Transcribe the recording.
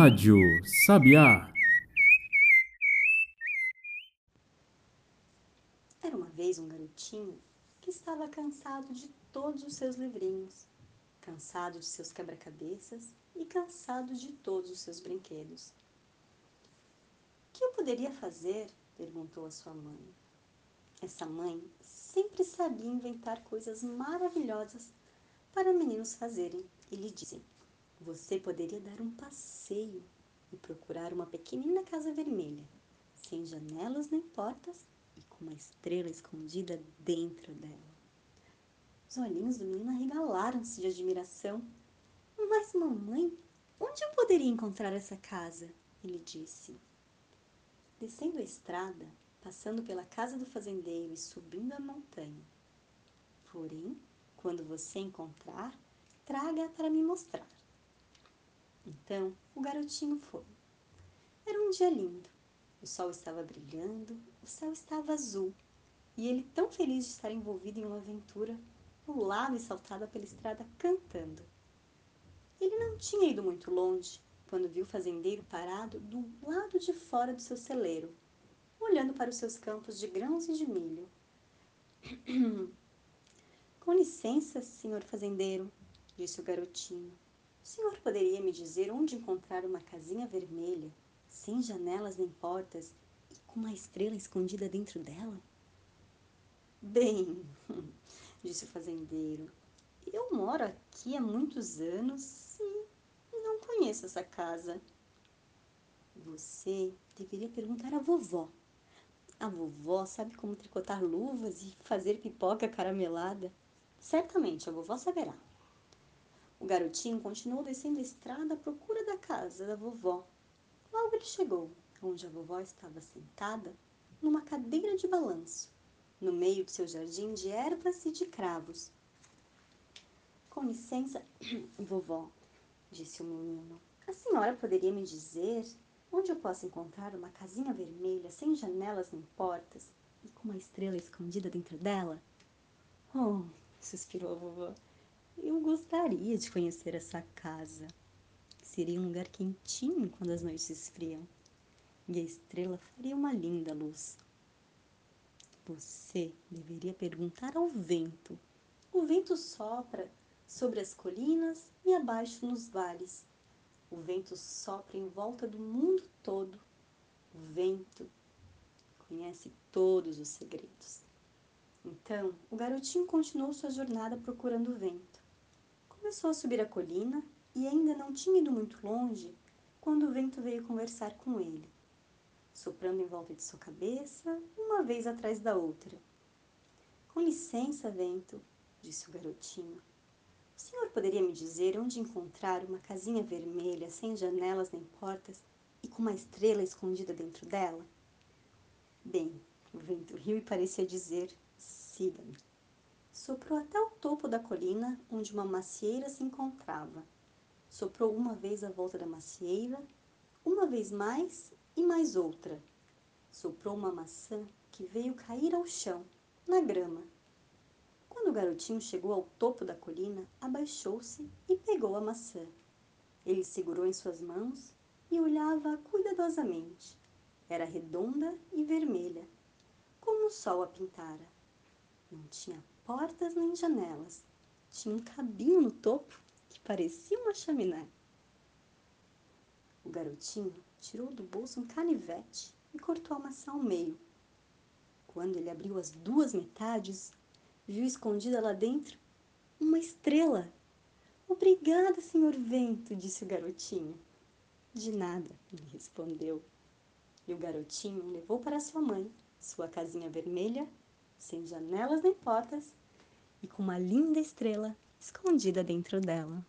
Rádio Sabiá. Era uma vez um garotinho que estava cansado de todos os seus livrinhos, cansado de seus quebra-cabeças e cansado de todos os seus brinquedos. O que eu poderia fazer? perguntou a sua mãe. Essa mãe sempre sabia inventar coisas maravilhosas para meninos fazerem e lhe dizem: Você poderia dar um passeio e procurar uma pequenina casa vermelha, sem janelas nem portas e com uma estrela escondida dentro dela. Os olhinhos do menino arregalaram-se de admiração. Mas, mamãe, onde eu poderia encontrar essa casa? Ele disse. Descendo a estrada, passando pela casa do fazendeiro e subindo a montanha. Porém, quando você encontrar, traga para me mostrar. Então o garotinho foi. Era um dia lindo. O sol estava brilhando, o céu estava azul, e ele, tão feliz de estar envolvido em uma aventura, pulava e saltava pela estrada cantando. Ele não tinha ido muito longe quando viu o fazendeiro parado do lado de fora do seu celeiro, olhando para os seus campos de grãos e de milho. Com licença, senhor fazendeiro, disse o garotinho. O senhor poderia me dizer onde encontrar uma casinha vermelha, sem janelas nem portas e com uma estrela escondida dentro dela? Bem, disse o fazendeiro, eu moro aqui há muitos anos e não conheço essa casa. Você deveria perguntar à vovó. A vovó sabe como tricotar luvas e fazer pipoca caramelada. Certamente a vovó saberá. O garotinho continuou descendo a estrada à procura da casa da vovó. Logo ele chegou, onde a vovó estava sentada numa cadeira de balanço, no meio do seu jardim de ervas e de cravos. Com licença, vovó, disse o menino, a senhora poderia me dizer onde eu posso encontrar uma casinha vermelha sem janelas nem portas e com uma estrela escondida dentro dela? Oh, suspirou a vovó. Eu gostaria de conhecer essa casa. Seria um lugar quentinho quando as noites esfriam. E a estrela faria uma linda luz. Você deveria perguntar ao vento. O vento sopra sobre as colinas e abaixo nos vales. O vento sopra em volta do mundo todo. O vento conhece todos os segredos. Então, o garotinho continuou sua jornada procurando o vento. Começou a subir a colina e ainda não tinha ido muito longe quando o vento veio conversar com ele, soprando em volta de sua cabeça, uma vez atrás da outra. Com licença, vento, disse o garotinho. O senhor poderia me dizer onde encontrar uma casinha vermelha sem janelas nem portas e com uma estrela escondida dentro dela? Bem, o vento riu e parecia dizer: siga-me soprou até o topo da colina onde uma macieira se encontrava. Soprou uma vez à volta da macieira, uma vez mais e mais outra. Soprou uma maçã que veio cair ao chão, na grama. Quando o garotinho chegou ao topo da colina, abaixou-se e pegou a maçã. Ele segurou em suas mãos e olhava cuidadosamente. Era redonda e vermelha, como o sol a pintara. Não tinha portas nem janelas. Tinha um cabinho no topo que parecia uma chaminé. O garotinho tirou do bolso um canivete e cortou a maçã ao meio. Quando ele abriu as duas metades, viu escondida lá dentro uma estrela. Obrigada, senhor vento, disse o garotinho. De nada, ele respondeu. E o garotinho levou para sua mãe sua casinha vermelha, sem janelas nem portas, e com uma linda estrela escondida dentro dela.